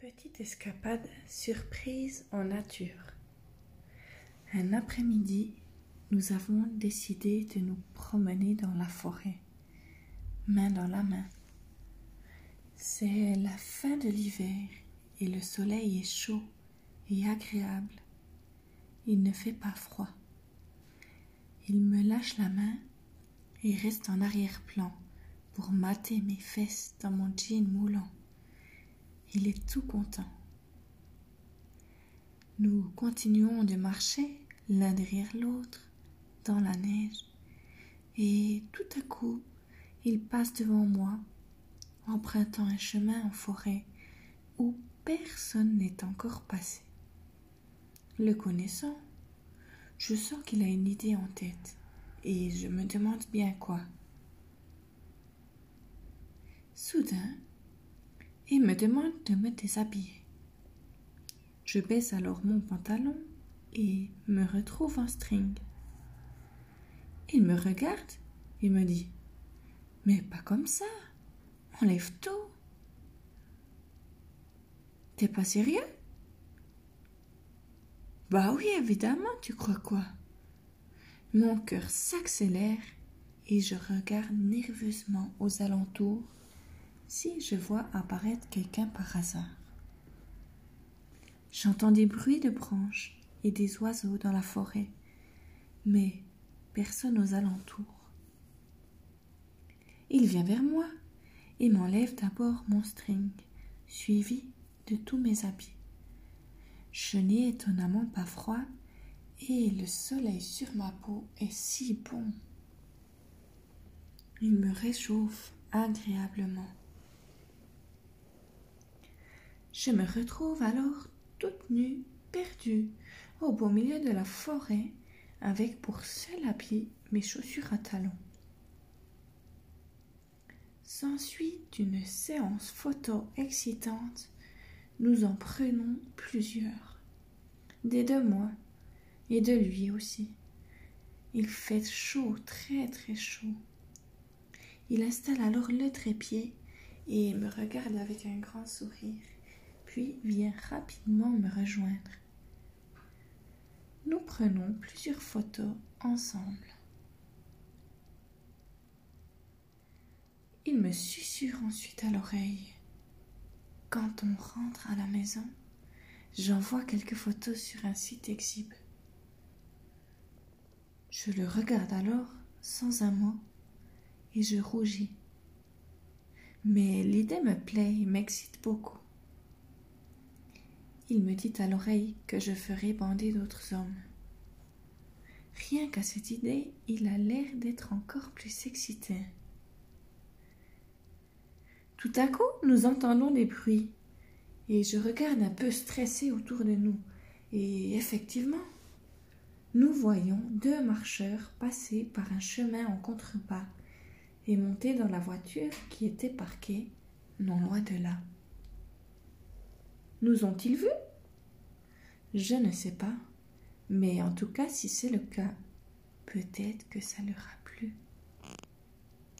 Petite escapade surprise en nature. Un après-midi, nous avons décidé de nous promener dans la forêt, main dans la main. C'est la fin de l'hiver et le soleil est chaud et agréable. Il ne fait pas froid. Il me lâche la main et reste en arrière-plan pour mater mes fesses dans mon jean moulant. Il est tout content. Nous continuons de marcher l'un derrière l'autre dans la neige et tout à coup il passe devant moi empruntant un chemin en forêt où personne n'est encore passé. Le connaissant, je sens qu'il a une idée en tête et je me demande bien quoi. Soudain, il me demande de me déshabiller. Je baisse alors mon pantalon et me retrouve en string. Il me regarde et me dit Mais pas comme ça, enlève tout. T'es pas sérieux? Bah oui, évidemment, tu crois quoi? Mon cœur s'accélère et je regarde nerveusement aux alentours si je vois apparaître quelqu'un par hasard. J'entends des bruits de branches et des oiseaux dans la forêt, mais personne aux alentours. Il vient vers moi et m'enlève d'abord mon string, suivi de tous mes habits. Je n'ai étonnamment pas froid et le soleil sur ma peau est si bon. Il me réchauffe agréablement. Je me retrouve alors toute nue, perdue, au beau milieu de la forêt, avec pour seul habit mes chaussures à talons. S'ensuit une séance photo excitante. Nous en prenons plusieurs, des de moi et de lui aussi. Il fait chaud, très très chaud. Il installe alors le trépied et me regarde avec un grand sourire puis vient rapidement me rejoindre. Nous prenons plusieurs photos ensemble. Il me susurre ensuite à l'oreille. Quand on rentre à la maison, j'envoie quelques photos sur un site exhibe. Je le regarde alors sans un mot et je rougis. Mais l'idée me plaît et m'excite beaucoup. Il me dit à l'oreille que je ferai bander d'autres hommes. Rien qu'à cette idée, il a l'air d'être encore plus excité. Tout à coup, nous entendons des bruits, et je regarde un peu stressé autour de nous, et effectivement, nous voyons deux marcheurs passer par un chemin en contrebas et monter dans la voiture qui était parquée non loin de là. Nous ont-ils vus? Je ne sais pas, mais en tout cas, si c'est le cas, peut-être que ça leur a plu.